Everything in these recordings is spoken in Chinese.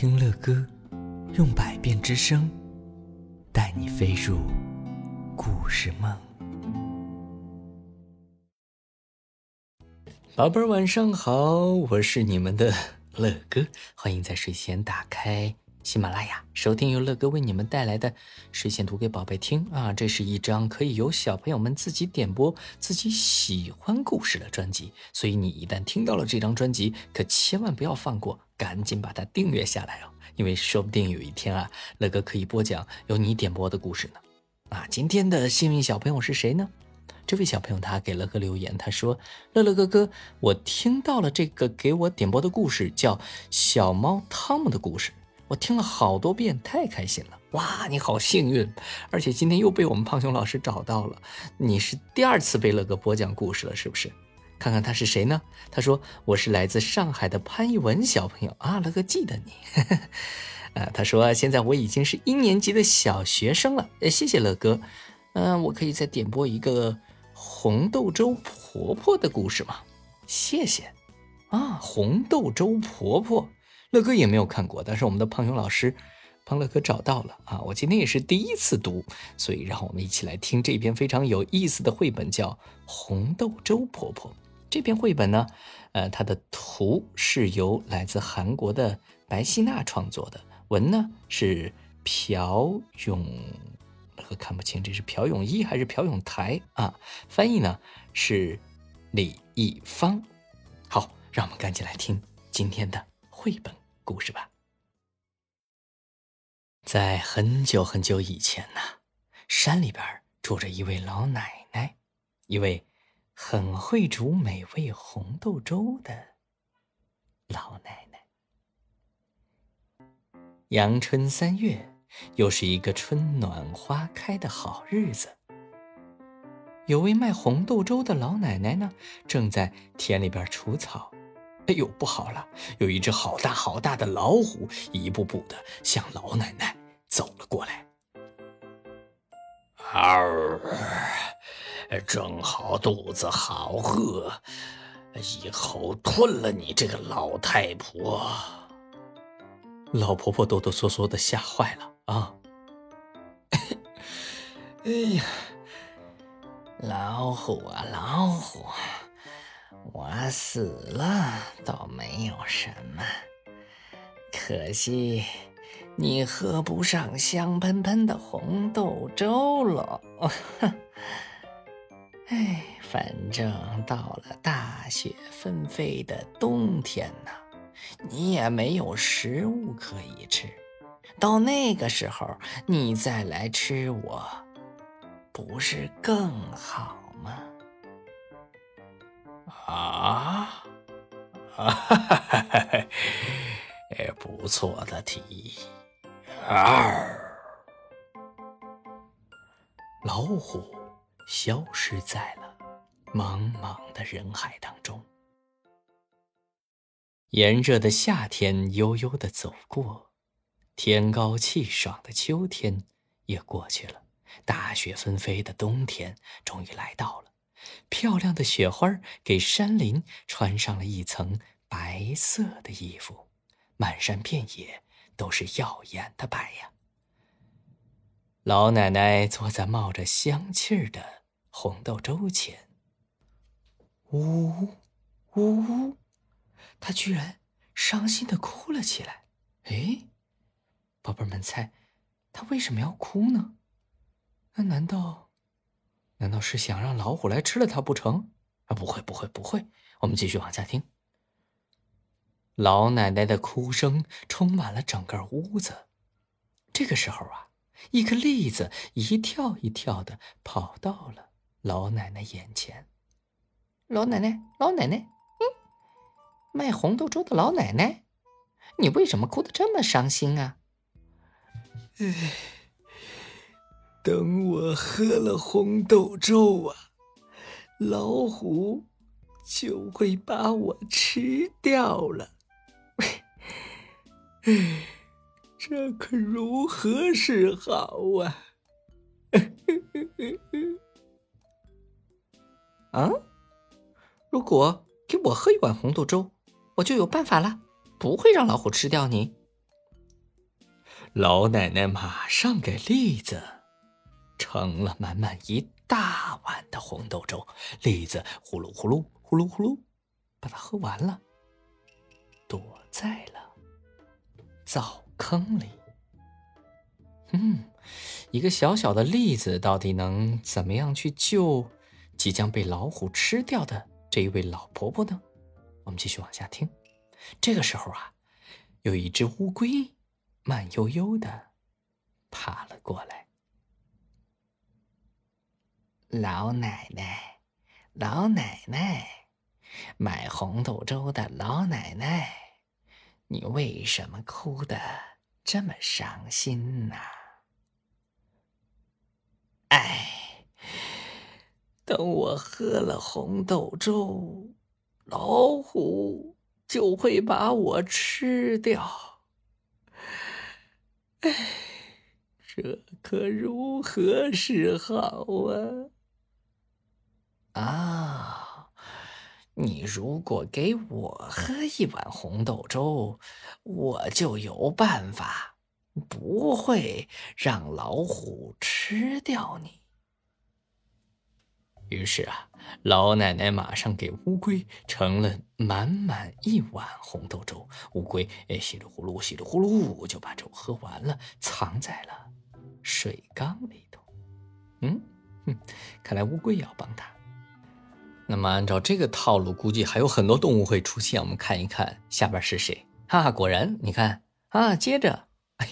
听乐歌，用百变之声，带你飞入故事梦。宝贝儿，晚上好，我是你们的乐哥，欢迎在睡前打开喜马拉雅，收听由乐哥为你们带来的睡前读给宝贝听啊。这是一张可以由小朋友们自己点播自己喜欢故事的专辑，所以你一旦听到了这张专辑，可千万不要放过。赶紧把它订阅下来哦，因为说不定有一天啊，乐哥可以播讲由你点播的故事呢。啊，今天的幸运小朋友是谁呢？这位小朋友他给乐哥留言，他说：“乐乐哥哥，我听到了这个给我点播的故事，叫《小猫汤姆的故事》，我听了好多遍，太开心了！哇，你好幸运，而且今天又被我们胖熊老师找到了，你是第二次被乐哥播讲故事了，是不是？”看看他是谁呢？他说：“我是来自上海的潘一文小朋友啊，乐哥记得你。呃，他说现在我已经是一年级的小学生了。呃，谢谢乐哥。嗯，我可以再点播一个红豆粥婆婆的故事吗？谢谢。啊，红豆粥婆婆，乐哥也没有看过，但是我们的胖熊老师帮乐哥找到了啊。我今天也是第一次读，所以让我们一起来听这篇非常有意思的绘本，叫《红豆粥婆婆》。”这篇绘本呢，呃，它的图是由来自韩国的白希娜创作的，文呢是朴永，我看不清这是朴永一还是朴永台啊？翻译呢是李易芳。好，让我们赶紧来听今天的绘本故事吧。在很久很久以前呢，山里边住着一位老奶奶，一位。很会煮美味红豆粥的老奶奶。阳春三月，又是一个春暖花开的好日子。有位卖红豆粥的老奶奶呢，正在田里边除草。哎呦，不好了！有一只好大好大的老虎，一步步的向老奶奶走了过来。嗷！正好肚子好饿，一口吞了你这个老太婆！老婆婆哆哆嗦嗦的吓坏了啊！哎呀，老虎啊老虎，我死了倒没有什么，可惜你喝不上香喷喷的红豆粥了。哎，反正到了大雪纷飞的冬天呢，你也没有食物可以吃。到那个时候，你再来吃我，不是更好吗？啊，哈哈哈！哎，不错的提议。二，老虎。消失在了茫茫的人海当中。炎热的夏天悠悠的走过，天高气爽的秋天也过去了，大雪纷飞的冬天终于来到了。漂亮的雪花给山林穿上了一层白色的衣服，满山遍野都是耀眼的白呀。老奶奶坐在冒着香气儿的。红豆粥前，呜呜，呜，她居然伤心的哭了起来。哎，宝贝们猜，她为什么要哭呢？那难道，难道是想让老虎来吃了他不成？啊，不会，不会，不会。我们继续往下听。老奶奶的哭声充满了整个屋子。这个时候啊，一颗栗子一跳一跳的跑到了。老奶奶眼前，老奶奶，老奶奶，嗯，卖红豆粥的老奶奶，你为什么哭得这么伤心啊？哎，等我喝了红豆粥啊，老虎就会把我吃掉了。这可如何是好啊？啊，如果给我喝一碗红豆粥，我就有办法了，不会让老虎吃掉你。老奶奶马上给栗子盛了满满一大碗的红豆粥。栗子呼噜呼噜呼噜呼噜，把它喝完了，躲在了灶坑里。嗯，一个小小的栗子到底能怎么样去救即将被老虎吃掉的这一位老婆婆呢？我们继续往下听。这个时候啊，有一只乌龟慢悠悠的爬了过来。老奶奶，老奶奶，买红豆粥的老奶奶，你为什么哭得这么伤心呢？哎，等我喝了红豆粥，老虎。就会把我吃掉。哎，这可如何是好啊？啊，你如果给我喝一碗红豆粥，我就有办法，不会让老虎吃掉你。于是啊，老奶奶马上给乌龟盛了满满一碗红豆粥。乌龟哎，稀里呼噜，稀里呼噜就把粥喝完了，藏在了水缸里头。嗯，哼，看来乌龟也要帮他。那么按照这个套路，估计还有很多动物会出现。我们看一看下边是谁？哈哈，果然，你看啊，接着。哎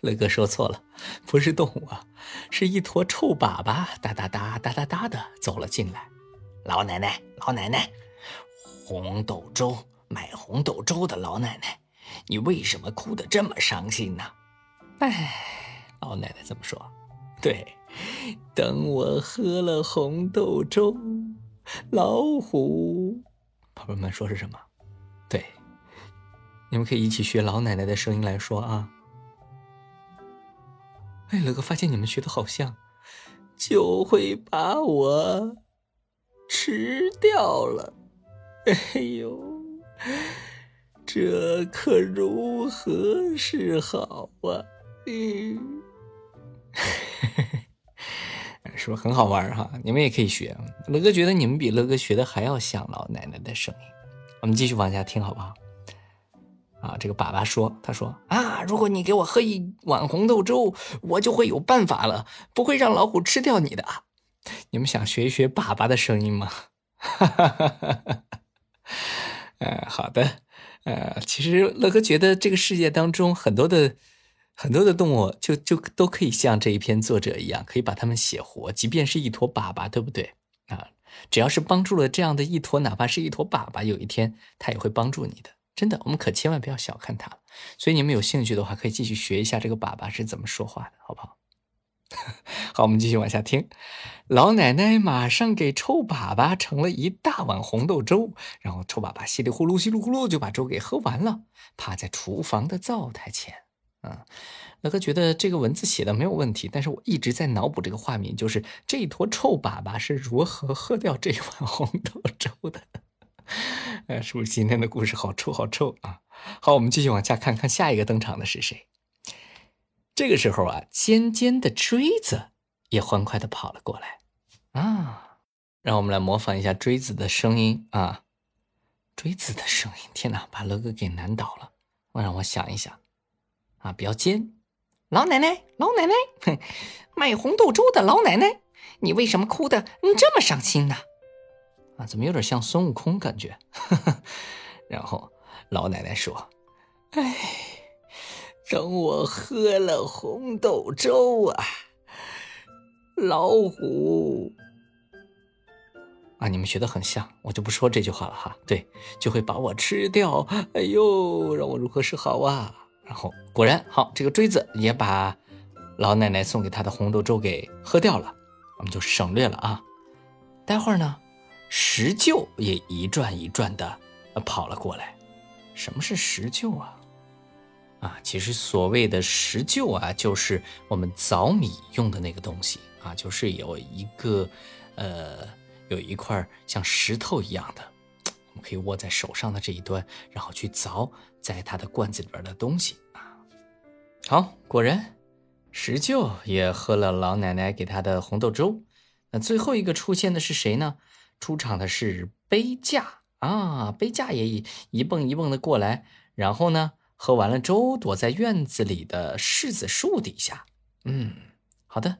乐哥说错了，不是动物啊，是一坨臭粑粑，哒哒哒哒哒哒的走了进来。老奶奶，老奶奶，红豆粥，买红豆粥的老奶奶，你为什么哭得这么伤心呢？哎，老奶奶这么说。对，等我喝了红豆粥，老虎，宝贝们说是什么？对，你们可以一起学老奶奶的声音来说啊。哎，乐哥发现你们学的好像，就会把我吃掉了。哎呦，这可如何是好啊？嗯，是不是很好玩哈？你们也可以学。乐哥觉得你们比乐哥学的还要像老奶奶的声音。我们继续往下听，好不好？啊，这个粑粑说：“他说啊，如果你给我喝一碗红豆粥，我就会有办法了，不会让老虎吃掉你的。你们想学一学粑粑的声音吗？哈哈哈哈哈。呃，好的。呃，其实乐哥觉得这个世界当中很多的很多的动物，就就都可以像这一篇作者一样，可以把它们写活，即便是一坨粑粑，对不对？啊，只要是帮助了这样的一坨，哪怕是一坨粑粑，有一天它也会帮助你的。”真的，我们可千万不要小看它。所以你们有兴趣的话，可以继续学一下这个粑粑是怎么说话的，好不好？好，我们继续往下听。老奶奶马上给臭粑粑盛了一大碗红豆粥，然后臭粑粑稀里呼噜、稀里呼噜就把粥给喝完了，趴在厨房的灶台前。嗯，乐哥觉得这个文字写的没有问题，但是我一直在脑补这个画面，就是这一坨臭粑粑是如何喝掉这碗 红豆粥的。哎，是不是今天的故事好臭好臭啊？好，我们继续往下看看下一个登场的是谁。这个时候啊，尖尖的锥子也欢快的跑了过来啊！让我们来模仿一下锥子的声音啊！锥子的声音，天哪，把乐哥给难倒了。我让我想一想啊，比较尖。老奶奶，老奶奶，哼，卖红豆粥的老奶奶，你为什么哭的这么伤心呢？啊，怎么有点像孙悟空感觉？然后老奶奶说：“哎，等我喝了红豆粥啊，老虎啊，你们学的很像，我就不说这句话了哈。对，就会把我吃掉。哎呦，让我如何是好啊？然后果然好，这个锥子也把老奶奶送给他的红豆粥给喝掉了，我们就省略了啊。待会儿呢？”石臼也一转一转的跑了过来。什么是石臼啊？啊，其实所谓的石臼啊，就是我们凿米用的那个东西啊，就是有一个呃，有一块像石头一样的，我们可以握在手上的这一端，然后去凿在它的罐子里边的东西。好，果然，石臼也喝了老奶奶给他的红豆粥。那最后一个出现的是谁呢？出场的是杯架啊，杯架也一蹦一蹦的过来，然后呢，喝完了粥，躲在院子里的柿子树底下。嗯，好的，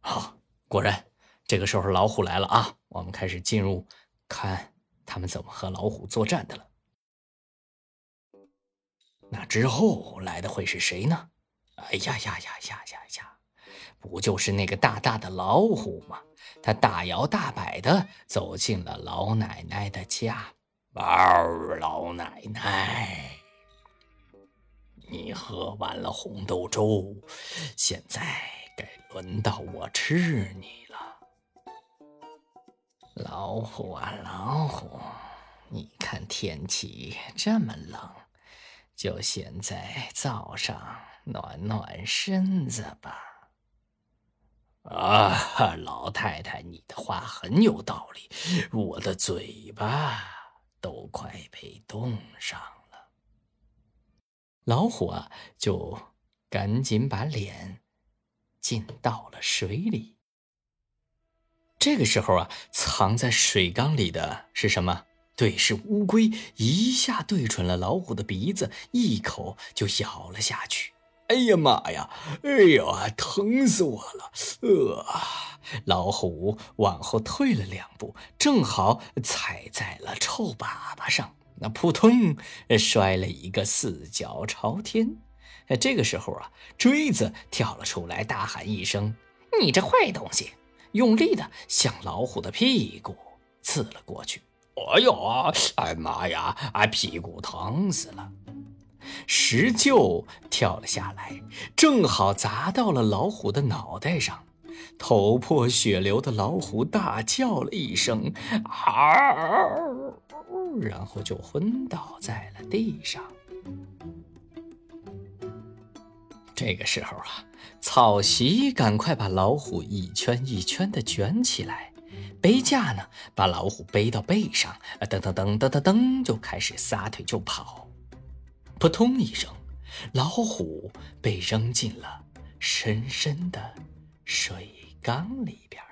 好，果然，这个时候老虎来了啊，我们开始进入看他们怎么和老虎作战的了。那之后来的会是谁呢？哎呀呀呀呀呀呀！不就是那个大大的老虎吗？他大摇大摆的走进了老奶奶的家。嗷，老奶奶，你喝完了红豆粥，现在该轮到我吃你了。老虎啊，老虎，你看天气这么冷。就先在灶上暖暖身子吧。啊，老太太，你的话很有道理，我的嘴巴都快被冻上了。老虎啊，就赶紧把脸浸到了水里。这个时候啊，藏在水缸里的是什么？对，是乌龟，一下对准了老虎的鼻子，一口就咬了下去。哎呀妈呀！哎呀，疼死我了！呃，老虎往后退了两步，正好踩在了臭粑粑上，那扑通摔了一个四脚朝天。这个时候啊，锥子跳了出来，大喊一声：“你这坏东西！”用力的向老虎的屁股刺了过去。哎呦！哎妈呀！啊，屁股疼死了！石臼跳了下来，正好砸到了老虎的脑袋上。头破血流的老虎大叫了一声“嗷”，然后就昏倒在了地上。这个时候啊，草席赶快把老虎一圈一圈的卷起来。背架呢，把老虎背到背上，噔噔噔噔噔噔，就开始撒腿就跑。扑通一声，老虎被扔进了深深的水缸里边。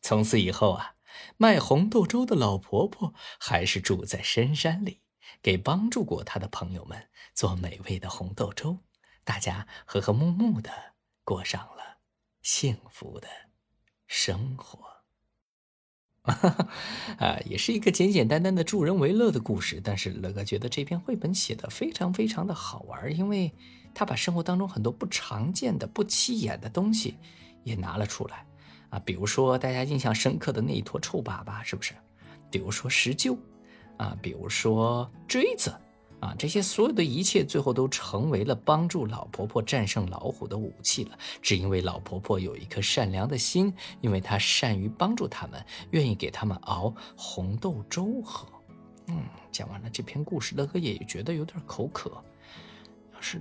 从此以后啊，卖红豆粥的老婆婆还是住在深山里，给帮助过她的朋友们做美味的红豆粥，大家和和睦睦的过上了幸福的生活。啊，也是一个简简单单的助人为乐的故事，但是乐哥觉得这篇绘本写的非常非常的好玩，因为他把生活当中很多不常见的、不起眼的东西也拿了出来啊，比如说大家印象深刻的那一坨臭粑粑，是不是？比如说石臼，啊，比如说锥子。啊，这些所有的一切，最后都成为了帮助老婆婆战胜老虎的武器了。只因为老婆婆有一颗善良的心，因为她善于帮助他们，愿意给他们熬红豆粥喝。嗯，讲完了这篇故事，乐哥也觉得有点口渴。要是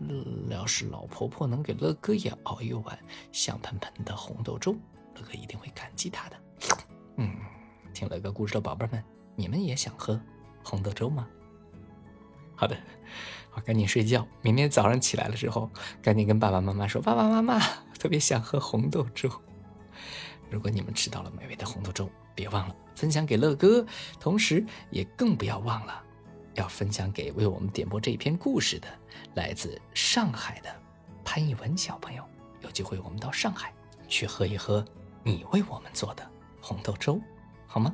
要是老婆婆能给乐哥也熬一碗香喷喷的红豆粥，乐哥一定会感激她的。嗯，听乐哥故事的宝贝们，你们也想喝红豆粥吗？好的，我，赶紧睡觉。明天早上起来了之后，赶紧跟爸爸妈妈说：“爸爸妈妈，特别想喝红豆粥。”如果你们吃到了美味的红豆粥，别忘了分享给乐哥，同时也更不要忘了要分享给为我们点播这一篇故事的来自上海的潘一文小朋友。有机会我们到上海去喝一喝你为我们做的红豆粥，好吗？